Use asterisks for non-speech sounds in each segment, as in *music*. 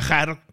viajar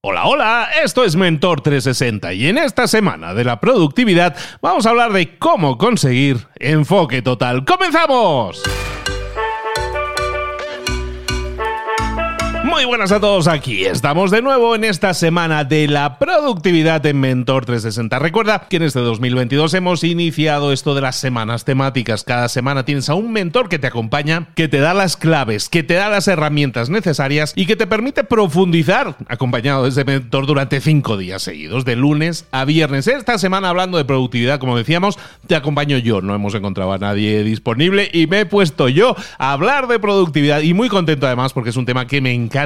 Hola, hola, esto es Mentor 360 y en esta semana de la productividad vamos a hablar de cómo conseguir enfoque total. ¡Comenzamos! Muy buenas a todos, aquí estamos de nuevo en esta semana de la productividad en Mentor 360. Recuerda que en este 2022 hemos iniciado esto de las semanas temáticas. Cada semana tienes a un mentor que te acompaña, que te da las claves, que te da las herramientas necesarias y que te permite profundizar acompañado de ese mentor durante cinco días seguidos, de lunes a viernes. Esta semana hablando de productividad, como decíamos, te acompaño yo. No hemos encontrado a nadie disponible y me he puesto yo a hablar de productividad y muy contento además porque es un tema que me encanta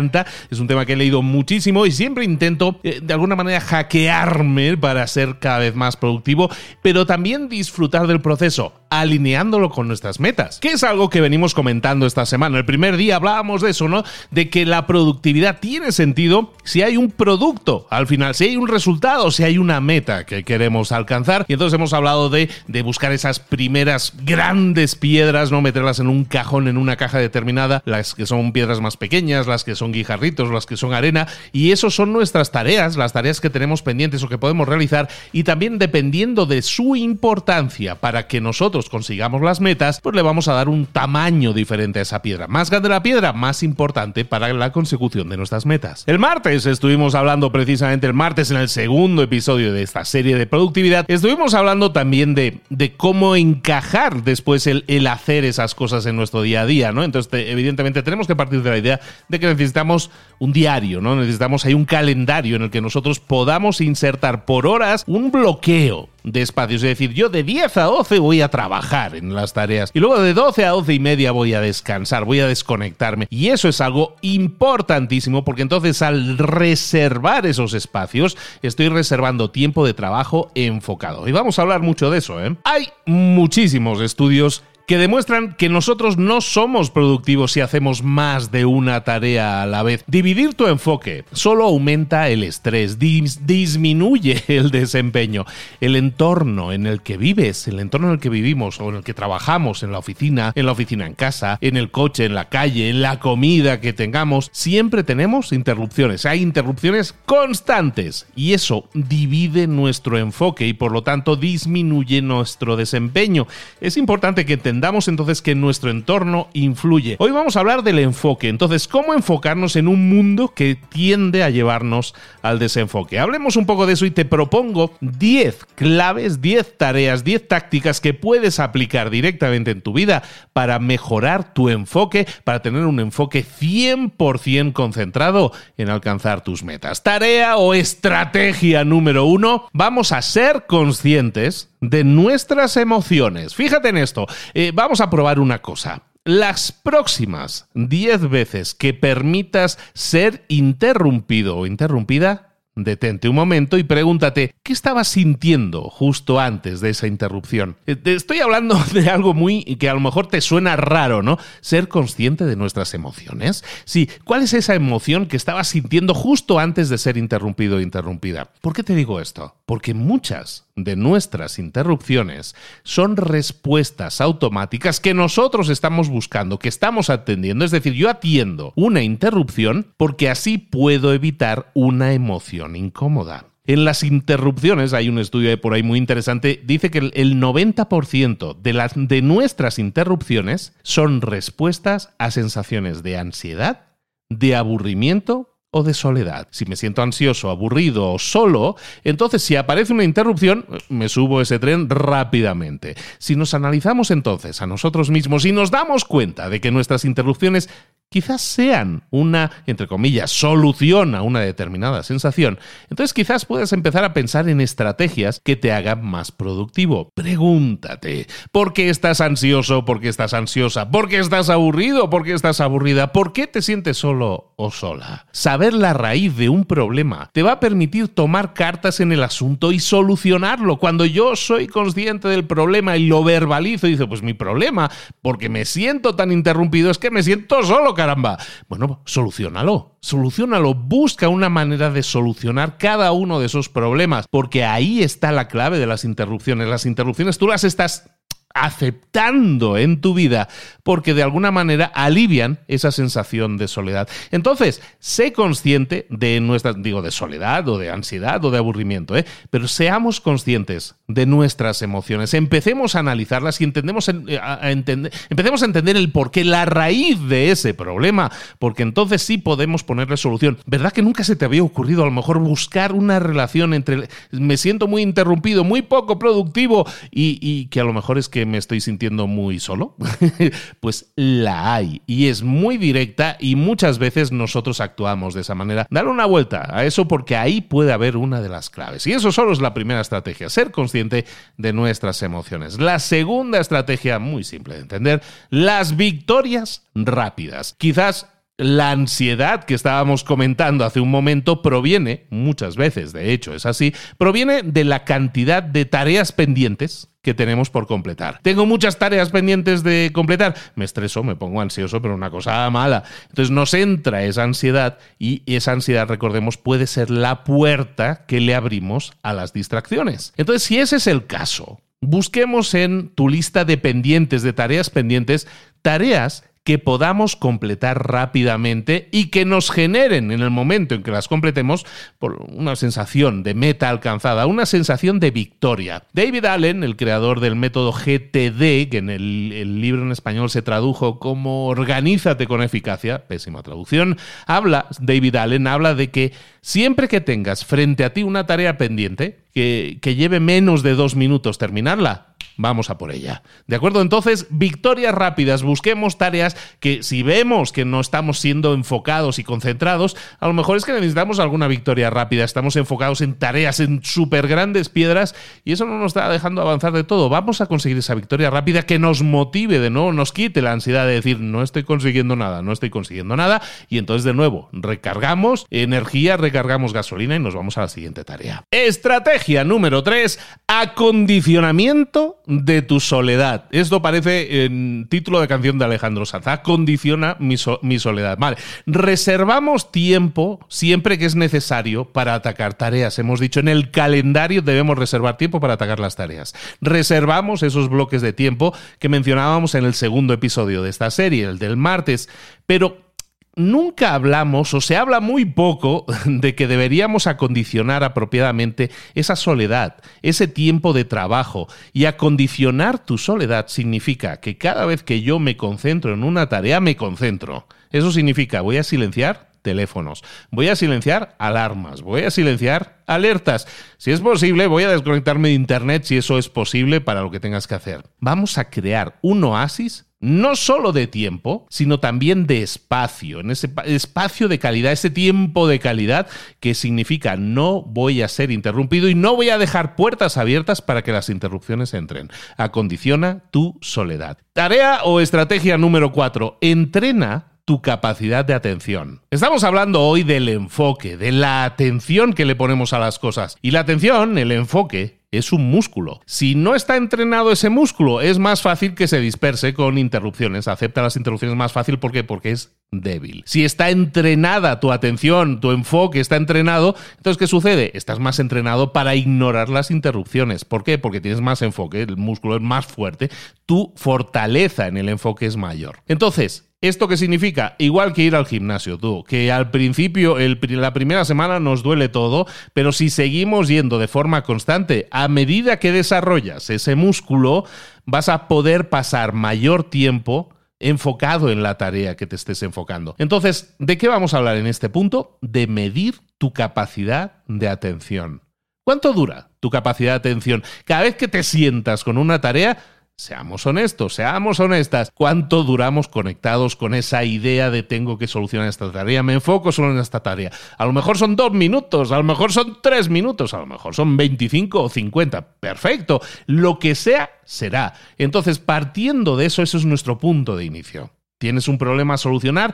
es un tema que he leído muchísimo y siempre intento eh, de alguna manera hackearme para ser cada vez más productivo, pero también disfrutar del proceso, alineándolo con nuestras metas, que es algo que venimos comentando esta semana. El primer día hablábamos de eso, ¿no? De que la productividad tiene sentido si hay un producto al final, si hay un resultado, si hay una meta que queremos alcanzar. Y entonces hemos hablado de, de buscar esas primeras grandes piedras, no meterlas en un cajón, en una caja determinada, las que son piedras más pequeñas, las que son guijarritos, las que son arena, y eso son nuestras tareas, las tareas que tenemos pendientes o que podemos realizar, y también dependiendo de su importancia para que nosotros consigamos las metas, pues le vamos a dar un tamaño diferente a esa piedra. Más grande la piedra, más importante para la consecución de nuestras metas. El martes estuvimos hablando precisamente el martes en el segundo episodio de esta serie de productividad, estuvimos hablando también de, de cómo encajar después el, el hacer esas cosas en nuestro día a día, ¿no? Entonces, evidentemente tenemos que partir de la idea de que necesitamos un diario, ¿no? Necesitamos ahí un calendario en el que nosotros podamos insertar por horas un bloqueo de espacios. Es decir, yo de 10 a 12 voy a trabajar en las tareas y luego de 12 a 12 y media voy a descansar, voy a desconectarme. Y eso es algo importantísimo porque entonces al reservar esos espacios estoy reservando tiempo de trabajo enfocado. Y vamos a hablar mucho de eso, ¿eh? Hay muchísimos estudios que demuestran que nosotros no somos productivos si hacemos más de una tarea a la vez. Dividir tu enfoque solo aumenta el estrés, disminuye *laughs* el desempeño. El entorno en el que vives, el entorno en el que vivimos o en el que trabajamos, en la oficina, en la oficina en casa, en el coche, en la calle, en la comida que tengamos, siempre tenemos interrupciones. Hay interrupciones constantes y eso divide nuestro enfoque y por lo tanto disminuye nuestro desempeño. Es importante que entendamos entonces que nuestro entorno influye. Hoy vamos a hablar del enfoque, entonces, ¿cómo enfocarnos en un mundo que tiende a llevarnos al desenfoque? Hablemos un poco de eso y te propongo 10 claves, 10 tareas, 10 tácticas que puedes aplicar directamente en tu vida para mejorar tu enfoque, para tener un enfoque 100% concentrado en alcanzar tus metas. Tarea o estrategia número uno, vamos a ser conscientes de nuestras emociones. Fíjate en esto. Eh, vamos a probar una cosa. Las próximas 10 veces que permitas ser interrumpido o interrumpida, Detente un momento y pregúntate, ¿qué estabas sintiendo justo antes de esa interrupción? Eh, te estoy hablando *laughs* de algo muy que a lo mejor te suena raro, ¿no? Ser consciente de nuestras emociones. Sí, ¿cuál es esa emoción que estabas sintiendo justo antes de ser interrumpido o interrumpida? ¿Por qué te digo esto? Porque muchas de nuestras interrupciones son respuestas automáticas que nosotros estamos buscando, que estamos atendiendo. Es decir, yo atiendo una interrupción porque así puedo evitar una emoción incómoda. En las interrupciones, hay un estudio por ahí muy interesante, dice que el 90% de, las, de nuestras interrupciones son respuestas a sensaciones de ansiedad, de aburrimiento o de soledad. Si me siento ansioso, aburrido o solo, entonces si aparece una interrupción, me subo ese tren rápidamente. Si nos analizamos entonces a nosotros mismos y nos damos cuenta de que nuestras interrupciones quizás sean una, entre comillas, solución a una determinada sensación, entonces quizás puedas empezar a pensar en estrategias que te hagan más productivo. Pregúntate, ¿por qué estás ansioso? ¿Por qué estás ansiosa? ¿Por qué estás aburrido? ¿Por qué estás aburrida? ¿Por qué te sientes solo o sola? Saber la raíz de un problema te va a permitir tomar cartas en el asunto y solucionarlo. Cuando yo soy consciente del problema y lo verbalizo y digo, pues mi problema, porque me siento tan interrumpido, es que me siento solo, caramba. Bueno, solucionalo, solucionalo, busca una manera de solucionar cada uno de esos problemas, porque ahí está la clave de las interrupciones. Las interrupciones tú las estás aceptando en tu vida porque de alguna manera alivian esa sensación de soledad. Entonces, sé consciente de nuestra, digo, de soledad o de ansiedad o de aburrimiento, ¿eh? pero seamos conscientes de nuestras emociones, empecemos a analizarlas y entendemos eh, entender, empecemos a entender el porqué, la raíz de ese problema, porque entonces sí podemos ponerle solución. ¿Verdad que nunca se te había ocurrido a lo mejor buscar una relación entre me siento muy interrumpido, muy poco productivo y, y que a lo mejor es que me estoy sintiendo muy solo? *laughs* pues la hay y es muy directa y muchas veces nosotros actuamos de esa manera. Dale una vuelta a eso porque ahí puede haber una de las claves. Y eso solo es la primera estrategia, ser consciente de nuestras emociones. La segunda estrategia, muy simple de entender, las victorias rápidas. Quizás la ansiedad que estábamos comentando hace un momento proviene, muchas veces de hecho es así, proviene de la cantidad de tareas pendientes que tenemos por completar. Tengo muchas tareas pendientes de completar, me estreso, me pongo ansioso, pero una cosa mala. Entonces nos entra esa ansiedad y esa ansiedad, recordemos, puede ser la puerta que le abrimos a las distracciones. Entonces, si ese es el caso, busquemos en tu lista de pendientes, de tareas pendientes, tareas que podamos completar rápidamente y que nos generen en el momento en que las completemos por una sensación de meta alcanzada, una sensación de victoria. David Allen, el creador del método GTD, que en el, libro en español se tradujo como Organízate con eficacia, pésima traducción, habla, David Allen habla de que siempre que tengas frente a ti una tarea pendiente, que, que lleve menos de dos minutos terminarla, vamos a por ella. ¿De acuerdo? Entonces, victorias rápidas, busquemos tareas que si vemos que no estamos siendo enfocados y concentrados, a lo mejor es que necesitamos alguna victoria rápida, estamos enfocados en tareas, en súper grandes piedras y eso no nos está dejando avanzar de todo. Vamos a conseguir esa victoria rápida que nos motive de nuevo, nos quite la ansiedad de decir no estoy consiguiendo nada, no estoy consiguiendo nada y entonces de nuevo recargamos energía, recargamos gasolina y nos vamos a la siguiente tarea. Estrategia número 3, acondicionamiento de tu soledad. Esto parece en título de canción de Alejandro Sanz. Condiciona mi, mi, soledad. Vale. Reservamos tiempo siempre que es necesario para atacar tareas. Hemos dicho en el calendario debemos reservar tiempo para atacar las tareas. Reservamos esos bloques de tiempo que mencionábamos en el segundo episodio de esta serie, el del martes. Pero nunca hablamos o se habla muy poco *laughs* de que deberíamos acondicionar apropiadamente esa soledad, ese tiempo de trabajo. Y acondicionar tu soledad significa que cada vez que yo me concentro en una tarea, me concentro. Eso significa, voy a silenciar teléfonos, voy a silenciar alarmas, voy a silenciar alertas. Si es posible, voy a desconectarme de Internet si eso es posible para lo que tengas que hacer. Vamos a crear un oasis no solo de tiempo, sino también de espacio, en ese espacio de calidad, ese tiempo de calidad que significa no voy a ser interrumpido y no voy a dejar puertas abiertas para que las interrupciones entren. Acondiciona tu soledad. Tarea o estrategia número 4. Entrena tu capacidad de atención. Estamos hablando hoy del enfoque, de la atención que le ponemos a las cosas. Y la atención, el enfoque, es un músculo. Si no está entrenado ese músculo, es más fácil que se disperse con interrupciones. Acepta las interrupciones más fácil ¿por qué? porque es débil. Si está entrenada tu atención, tu enfoque está entrenado, entonces ¿qué sucede? Estás más entrenado para ignorar las interrupciones. ¿Por qué? Porque tienes más enfoque, el músculo es más fuerte, tu fortaleza en el enfoque es mayor. Entonces, ¿Esto qué significa? Igual que ir al gimnasio, tú, que al principio, la primera semana nos duele todo, pero si seguimos yendo de forma constante, a medida que desarrollas ese músculo, vas a poder pasar mayor tiempo enfocado en la tarea que te estés enfocando. Entonces, ¿de qué vamos a hablar en este punto? De medir tu capacidad de atención. ¿Cuánto dura tu capacidad de atención? Cada vez que te sientas con una tarea, Seamos honestos, seamos honestas. ¿Cuánto duramos conectados con esa idea de tengo que solucionar esta tarea? Me enfoco solo en esta tarea. A lo mejor son dos minutos, a lo mejor son tres minutos, a lo mejor son 25 o 50. Perfecto. Lo que sea, será. Entonces, partiendo de eso, eso es nuestro punto de inicio. ¿Tienes un problema a solucionar?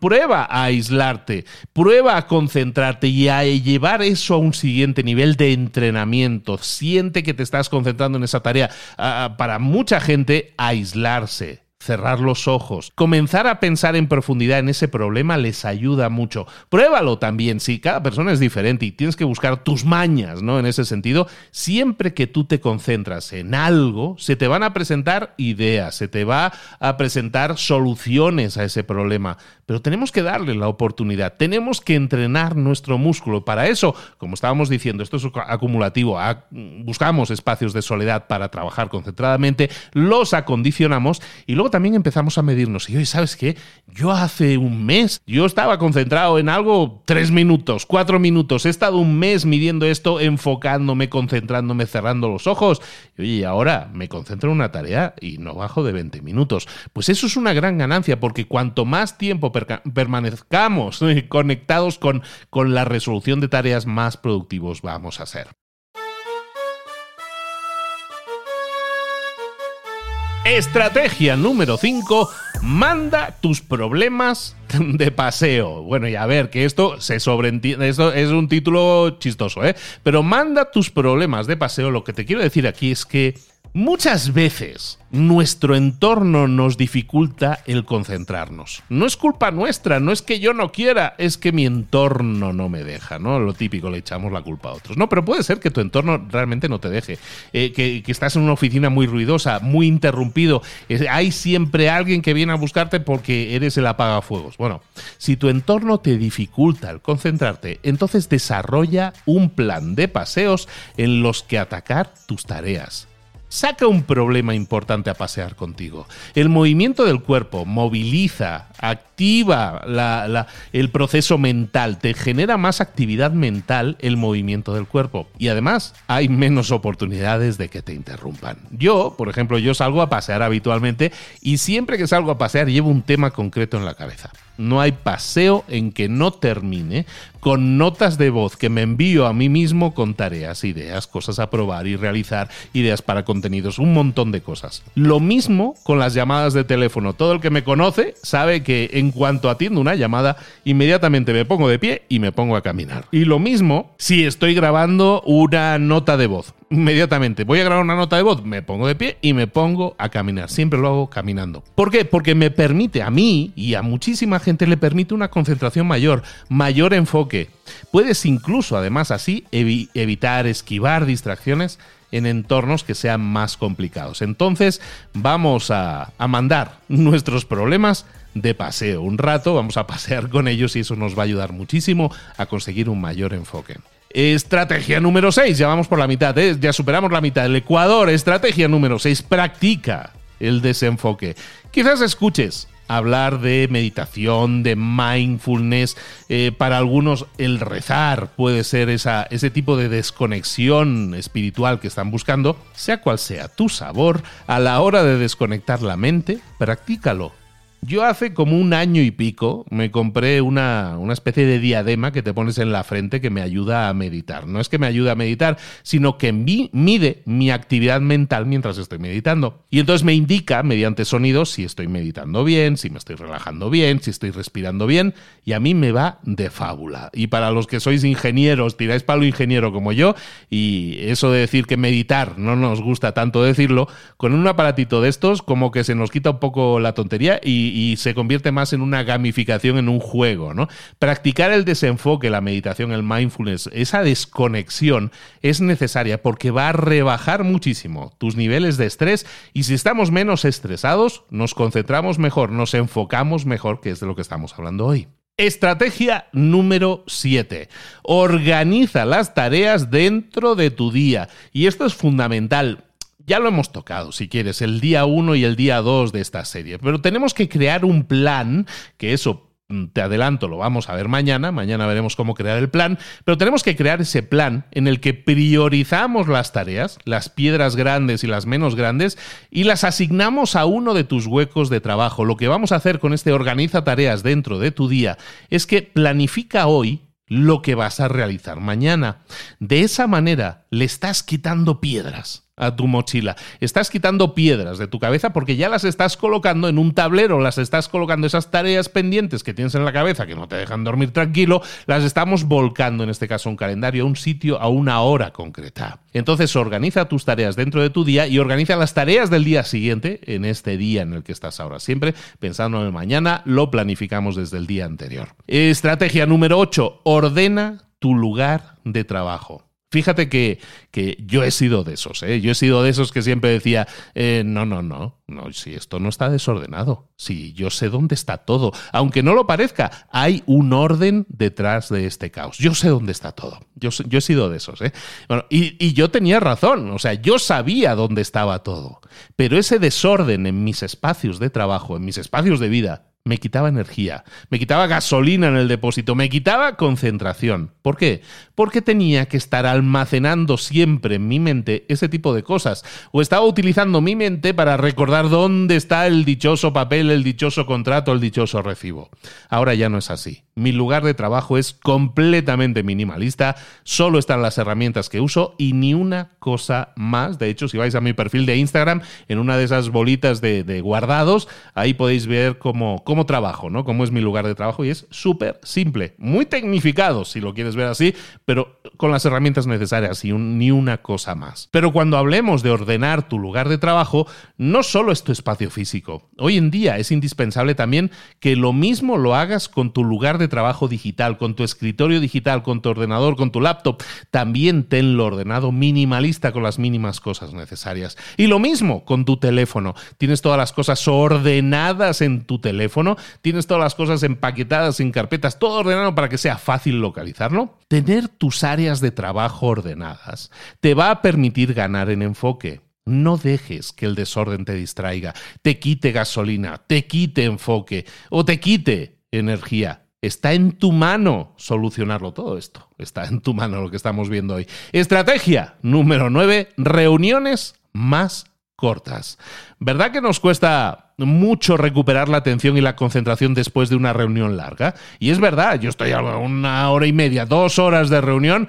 prueba a aislarte, prueba a concentrarte y a llevar eso a un siguiente nivel de entrenamiento. Siente que te estás concentrando en esa tarea. para mucha gente, aislarse cerrar los ojos, comenzar a pensar en profundidad en ese problema les ayuda mucho. Pruébalo también, si cada persona es diferente y tienes que buscar tus mañas, ¿no? En ese sentido, siempre que tú te concentras en algo, se te van a presentar ideas, se te va a presentar soluciones a ese problema, pero tenemos que darle la oportunidad, tenemos que entrenar nuestro músculo. Para eso, como estábamos diciendo, esto es acumulativo, buscamos espacios de soledad para trabajar concentradamente, los acondicionamos y luego también empezamos a medirnos. Y hoy, ¿sabes qué? Yo hace un mes, yo estaba concentrado en algo tres minutos, cuatro minutos. He estado un mes midiendo esto, enfocándome, concentrándome, cerrando los ojos. Y oye, ahora me concentro en una tarea y no bajo de 20 minutos. Pues eso es una gran ganancia porque cuanto más tiempo permanezcamos conectados con, con la resolución de tareas, más productivos vamos a ser. Estrategia número 5. Manda tus problemas de paseo. Bueno, y a ver, que esto se sobreentiende, esto es un título chistoso, ¿eh? Pero manda tus problemas de paseo. Lo que te quiero decir aquí es que Muchas veces nuestro entorno nos dificulta el concentrarnos. No es culpa nuestra, no es que yo no quiera, es que mi entorno no me deja, ¿no? Lo típico, le echamos la culpa a otros. No, pero puede ser que tu entorno realmente no te deje, eh, que, estás en una oficina muy ruidosa, muy interrumpido, hay siempre alguien que viene a buscarte porque eres el apagafuegos. Bueno, si tu entorno te dificulta el concentrarte, entonces desarrolla un plan de paseos en los que atacar tus tareas saca un problema importante a pasear contigo. El movimiento del cuerpo moviliza, activa el proceso mental, te genera más actividad mental el movimiento del cuerpo. Y además hay menos oportunidades de que te interrumpan. Yo, por ejemplo, yo salgo a pasear habitualmente y siempre que salgo a pasear llevo un tema concreto en la cabeza. No hay paseo en que no termine con notas de voz que me envío a mí mismo con tareas, ideas, cosas a probar y realizar, ideas para contenidos, un montón de cosas. Lo mismo con las llamadas de teléfono. Todo el que me conoce sabe que en cuanto atiendo una llamada, inmediatamente me pongo de pie y me pongo a caminar. Y lo mismo si estoy grabando una nota de voz inmediatamente voy a grabar una nota de voz, me pongo de pie y me pongo a caminar. Siempre lo hago caminando. ¿Por qué? Porque me permite a mí y a muchísima gente le permite una concentración mayor, mayor enfoque. Puedes incluso, además, así evitar, esquivar distracciones en entornos que sean más complicados. Entonces, vamos a, a mandar nuestros problemas de paseo un rato, vamos a *laughs* pasear con ellos y eso nos va a ayudar muchísimo a conseguir un mayor enfoque. Estrategia número 6, ya vamos por la mitad, ¿eh? ya superamos la mitad. El Ecuador, estrategia número 6, practica el desenfoque. Quizás escuches hablar de meditación, de mindfulness. Eh, para algunos el rezar puede ser esa, ese tipo de desconexión espiritual que están buscando. Sea cual sea tu sabor, a la hora de desconectar la mente, practícalo yo hace como un año y pico me compré una, una, especie de diadema que te pones en la frente que me ayuda a meditar. No es que me ayude a meditar, sino que mide mi actividad mental mientras estoy meditando. Y entonces me indica mediante sonidos si estoy meditando bien, si me estoy relajando bien, si estoy respirando bien. Y a mí me va de fábula. Y para los que sois ingenieros, tiráis palo ingeniero como yo, y eso de decir que meditar no nos gusta tanto decirlo, con un aparatito de estos como que se nos quita un poco la tontería y y, se convierte más en una gamificación, en un juego, ¿no? Practicar el desenfoque, la meditación, el mindfulness, esa desconexión es necesaria porque va a rebajar muchísimo tus niveles de estrés y si estamos menos estresados, nos concentramos mejor, nos enfocamos mejor, que es de lo que estamos hablando hoy. Estrategia número 7. Organiza las tareas dentro de tu día. Y esto es fundamental ya lo hemos tocado, si quieres, el día 1 y el día 2 de esta serie, pero tenemos que crear un plan, que eso mm, te adelanto, lo vamos a ver mañana, mañana veremos cómo crear el plan, pero tenemos que crear ese plan en el que priorizamos las tareas, las piedras grandes y las menos grandes, y las asignamos a uno de tus huecos de trabajo. Lo que vamos a hacer con este organiza tareas dentro de tu día es que planifica hoy lo que vas a realizar mañana. De esa manera le estás quitando piedras a tu mochila. Estás quitando piedras de tu cabeza porque ya las estás colocando en un tablero, las estás colocando esas tareas pendientes que tienes en la cabeza que no te dejan dormir tranquilo, las estamos volcando en este caso a un calendario, a un sitio, a una hora concreta. Entonces organiza tus tareas dentro de tu día y organiza las tareas del día siguiente en este día en el que estás ahora. Siempre pensando en el mañana, lo planificamos desde el día anterior. Estrategia número 8, ordena tu lugar de trabajo. Fíjate que, que, yo he sido de esos, ¿eh? yo he sido de esos que siempre decía, eh, no, no, no, no, si esto no está desordenado, si yo sé dónde está todo, aunque no lo parezca, hay un orden detrás de este caos, yo sé dónde está todo, yo, yo he sido de esos, ¿eh? Y, y yo tenía razón, o sea, yo sabía dónde estaba todo, pero ese desorden en mis espacios de trabajo, en mis espacios de vida, me quitaba energía, me quitaba gasolina en el depósito, me quitaba concentración. ¿Por qué? Porque tenía que estar almacenando siempre en mi mente ese tipo de cosas. O estaba utilizando mi mente para recordar dónde está el dichoso papel, el dichoso contrato, el dichoso recibo. Ahora ya no es así. Mi lugar de trabajo es completamente minimalista, solo están las herramientas que uso y ni una cosa más. De hecho, si vais a mi perfil de Instagram, en una de esas bolitas de, guardados, ahí podéis ver cómo, cómo trabajo, ¿no? Cómo es mi lugar de trabajo y es súper simple, muy tecnificado, si lo quieres ver así, pero con las herramientas necesarias y ni una cosa más. Pero cuando hablemos de ordenar tu lugar de trabajo, no solo es tu espacio físico. Hoy en día es indispensable también que lo mismo lo hagas con tu lugar de trabajo digital, con tu escritorio digital, con tu ordenador, con tu laptop, también tenlo ordenado minimalista con las mínimas cosas necesarias. Y lo mismo con tu teléfono. Tienes todas las cosas ordenadas en tu teléfono, tienes todas las cosas empaquetadas en carpetas, todo ordenado para que sea fácil localizarlo. Tener tus áreas de trabajo ordenadas te va a permitir ganar en enfoque. No dejes que el desorden te distraiga, te quite gasolina, te quite enfoque o te quite energía. Está en tu mano solucionarlo todo esto. Está en tu mano lo que estamos viendo hoy. Estrategia número 9, reuniones más cortas. ¿Verdad que nos cuesta mucho recuperar la atención y la concentración después de una reunión larga? Y es verdad, yo estoy a una hora y media, dos horas de reunión,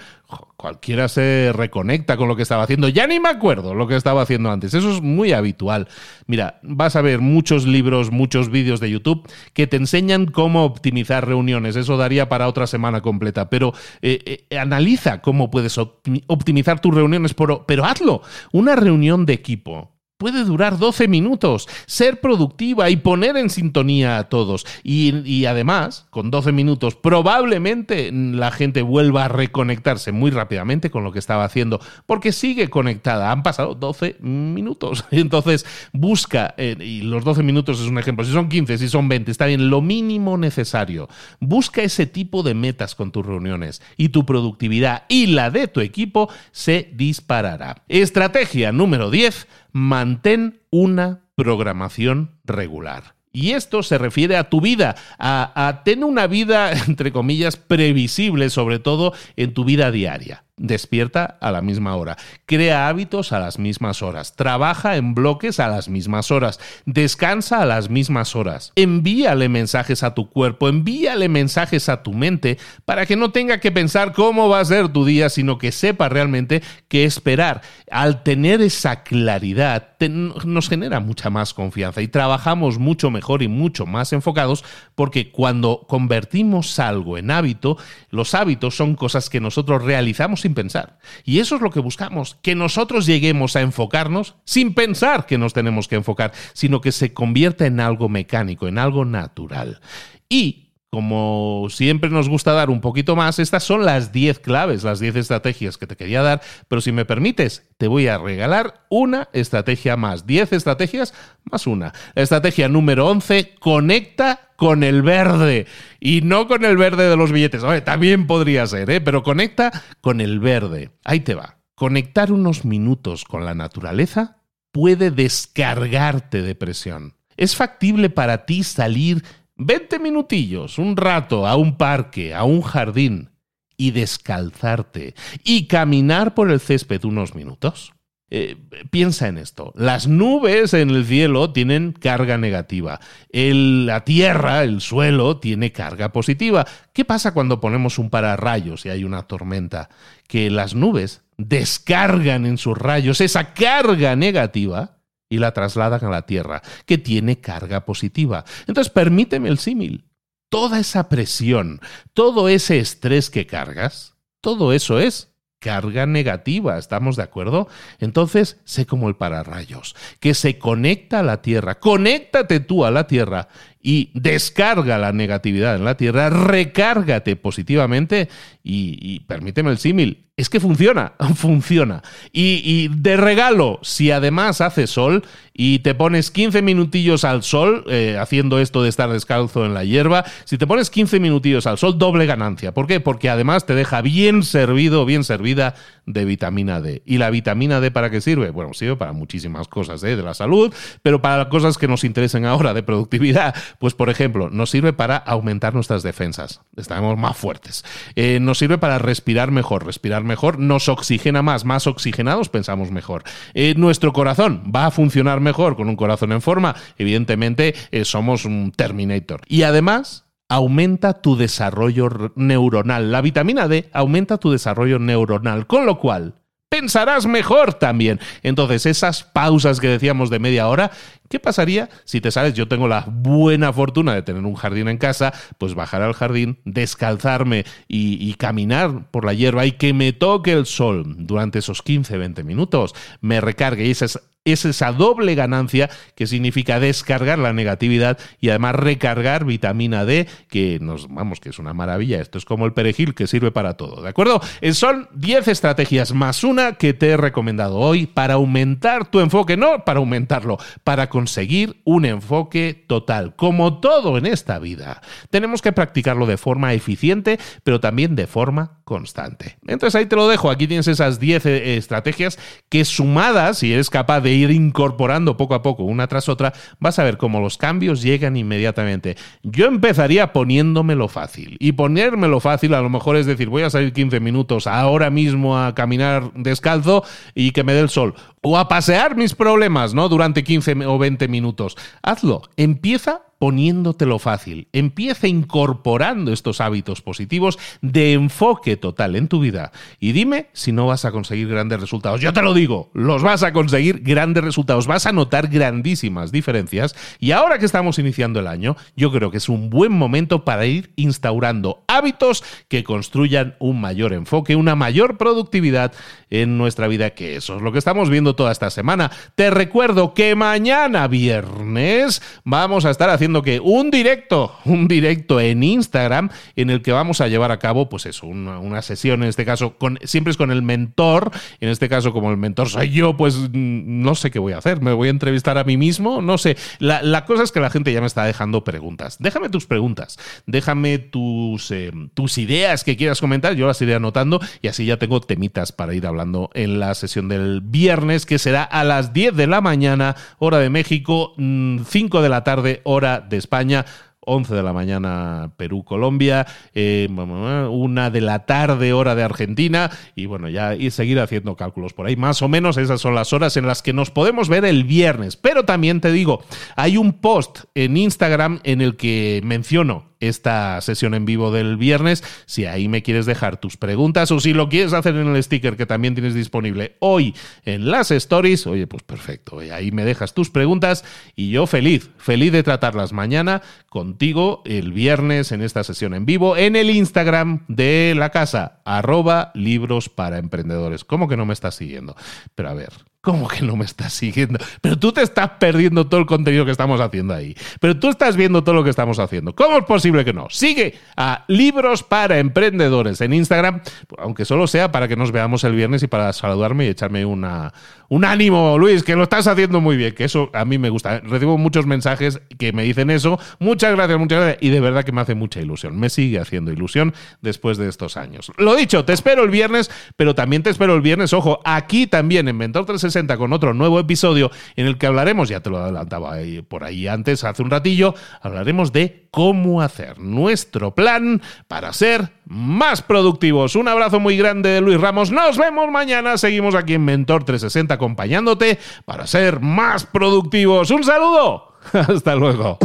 cualquiera se reconecta con lo que estaba haciendo. Ya ni me acuerdo lo que estaba haciendo antes. Eso es muy habitual. Mira, vas a ver muchos libros, muchos vídeos de YouTube que te enseñan cómo optimizar reuniones. Eso daría para otra semana completa. Pero eh, eh, analiza cómo puedes optimizar tus reuniones, pero hazlo. Una reunión de equipo puede durar 12 minutos, ser productiva y poner en sintonía a todos. Y, además, con 12 minutos, probablemente la gente vuelva a reconectarse muy rápidamente con lo que estaba haciendo, porque sigue conectada. Han pasado 12 minutos. *laughs* Entonces, busca, eh, y los 12 minutos es un ejemplo, si son 15, si son 20, está bien, lo mínimo necesario. Busca ese tipo de metas con tus reuniones y tu productividad y la de tu equipo se disparará. Estrategia número 10 mantén una programación regular. Y esto se refiere a tu vida, a, a tener una vida, *laughs* entre comillas, previsible, sobre todo en tu vida diaria despierta a la misma hora, crea hábitos a las mismas horas, trabaja en bloques a las mismas horas, descansa a las mismas horas, envíale mensajes a tu cuerpo, envíale mensajes a tu mente para que no tenga que pensar cómo va a ser tu día, sino que sepa realmente qué esperar. Al tener esa claridad, nos genera mucha más confianza y trabajamos mucho mejor y mucho más enfocados porque cuando convertimos algo en hábito, los hábitos son cosas que nosotros realizamos pensar. Y eso es lo que buscamos, que nosotros lleguemos a enfocarnos sin pensar que nos tenemos que enfocar, sino que se convierta en algo mecánico, en algo natural. Y como siempre nos gusta dar un poquito más, estas son las 10 claves, las 10 estrategias que te quería dar, pero si me permites, te voy a regalar una estrategia más, 10 estrategias más una. Estrategia número 11, conecta con el verde y no con el verde de los billetes. también podría ser, ¿eh? pero conecta con el verde. Ahí te va. Conectar unos minutos con la naturaleza puede descargarte de presión. Es factible para ti salir 20 minutillos, un rato, a un parque, a un jardín y descalzarte y caminar por el césped unos minutos. Eh, piensa en esto. Las nubes en el cielo tienen carga negativa. la tierra, el suelo, tiene carga positiva. ¿Qué pasa cuando ponemos un pararrayos y hay una tormenta? Que las nubes descargan en sus rayos esa carga negativa y la trasladan a la Tierra, que tiene carga positiva. Entonces, permíteme el símil. Toda esa presión, todo ese estrés que cargas, todo eso es carga negativa, ¿estamos de acuerdo? Entonces, sé como el pararrayos, que se conecta a la Tierra, conéctate tú a la Tierra y descarga la negatividad en la Tierra, recárgate positivamente y, permíteme el símil, es que funciona, *laughs* funciona. Y, de regalo, si además hace sol y te pones 15 minutillos al sol, eh, haciendo esto de estar descalzo en la hierba, si te pones 15 minutillos al sol, doble ganancia. ¿Por qué? Porque además te deja bien servido, bien servida de vitamina D. ¿Y la vitamina D para qué sirve? Bueno, sirve para muchísimas cosas ¿eh? de la salud, pero para cosas que nos interesen ahora de productividad, pues por ejemplo, nos sirve para aumentar nuestras defensas. Estamos más fuertes. Eh, nos sirve para respirar mejor, respirar mejor, nos oxigena más, más oxigenados pensamos mejor. Eh, nuestro corazón va a funcionar mejor con un corazón en forma, evidentemente eh, somos un Terminator. Y además aumenta tu desarrollo neuronal. La vitamina D aumenta tu desarrollo neuronal, con lo cual pensarás mejor también. Entonces, esas pausas que decíamos de media hora, ¿qué pasaría si te sabes? Yo tengo la buena fortuna de tener un jardín en casa, pues bajar al jardín, descalzarme y, y caminar por la hierba y que me toque el sol durante esos 15, 20 minutos, me recargue y esas es esa doble ganancia que significa descargar la negatividad y además recargar vitamina D, que nos, vamos, que es una maravilla. Esto es como el perejil que sirve para todo, ¿de acuerdo? Eh, son 10 estrategias más una que te he recomendado hoy para aumentar tu enfoque, no para aumentarlo, para conseguir un enfoque total. Como todo en esta vida, tenemos que practicarlo de forma eficiente, pero también de forma constante. Entonces ahí te lo dejo, aquí tienes esas 10 eh, estrategias que sumadas, si eres capaz de ir incorporando poco a poco una tras otra, vas a ver cómo los cambios llegan inmediatamente. Yo empezaría poniéndomelo fácil. Y ponérmelo fácil a lo mejor es decir, voy a salir 15 minutos ahora mismo a caminar descalzo y que me dé el sol. O a pasear mis problemas, ¿no? Durante 15 o 20 minutos. Hazlo. Empieza poniéndotelo fácil. Empieza incorporando estos hábitos positivos de enfoque total en tu vida y dime si no vas a conseguir grandes resultados. Yo te lo digo, los vas a conseguir grandes resultados, vas a notar grandísimas diferencias y ahora que estamos iniciando el año, yo creo que es un buen momento para ir instaurando hábitos que construyan un mayor enfoque, una mayor productividad en nuestra vida, que eso es lo que estamos viendo toda esta semana. Te recuerdo que mañana viernes vamos a estar haciendo que un directo, un directo en Instagram en el que vamos a llevar a cabo, pues eso, una, sesión en este caso, siempre es con el mentor, en este caso como el mentor soy yo, pues mm, no sé qué voy a hacer, me voy a entrevistar a mí mismo, no sé. La, cosa es que la gente ya me está dejando preguntas. Déjame tus preguntas, déjame tus, eh, tus ideas que quieras comentar, yo las iré anotando y así ya tengo temitas para ir hablando en la sesión del viernes, que será a las 10 de la mañana, hora de México, 5 mm, de la tarde, hora de España. 11 de la mañana Perú, Colombia, eh, una de la tarde hora de Argentina y bueno, ya y seguir haciendo cálculos por ahí. Más o menos esas son las horas en las que nos podemos ver el viernes. Pero también te digo, hay un post en Instagram en el que menciono esta sesión en vivo del viernes. Si ahí me quieres dejar tus preguntas o si lo quieres hacer en el sticker que también tienes disponible hoy en las stories, oye, pues perfecto. Ahí me dejas tus preguntas y yo feliz, feliz de tratarlas mañana contigo el viernes en esta sesión en vivo en el Instagram de la casa, arroba libros para emprendedores. ¿Cómo que no me estás siguiendo? Pero a ver, ¿Cómo que no me estás siguiendo? Pero tú te estás perdiendo todo el contenido que estamos haciendo ahí. Pero tú estás viendo todo lo que estamos haciendo. ¿Cómo es posible que no? Sigue a Libros para Emprendedores en Instagram, aunque solo sea para que nos veamos el viernes y para saludarme y echarme una, un ánimo, Luis, que lo estás haciendo muy bien, que eso a mí me gusta. Recibo muchos mensajes que me dicen eso. Muchas gracias, muchas gracias. Y de verdad que me hace mucha ilusión. Me sigue haciendo ilusión después de estos años. Lo dicho, te espero el viernes, pero también te espero el viernes, ojo, aquí también en Mentor 360 con otro nuevo episodio en el que hablaremos, ya te lo adelantaba por ahí antes, hace un ratillo, hablaremos de cómo hacer nuestro plan para ser más productivos. Un abrazo muy grande de Luis Ramos. Nos vemos mañana. Seguimos aquí en Mentor 360 acompañándote para ser más productivos. Un saludo. *laughs* Hasta luego.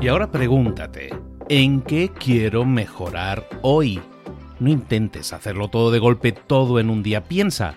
Y ahora pregúntate. ¿En qué quiero mejorar hoy? No intentes hacerlo todo de golpe, todo en un día. Piensa,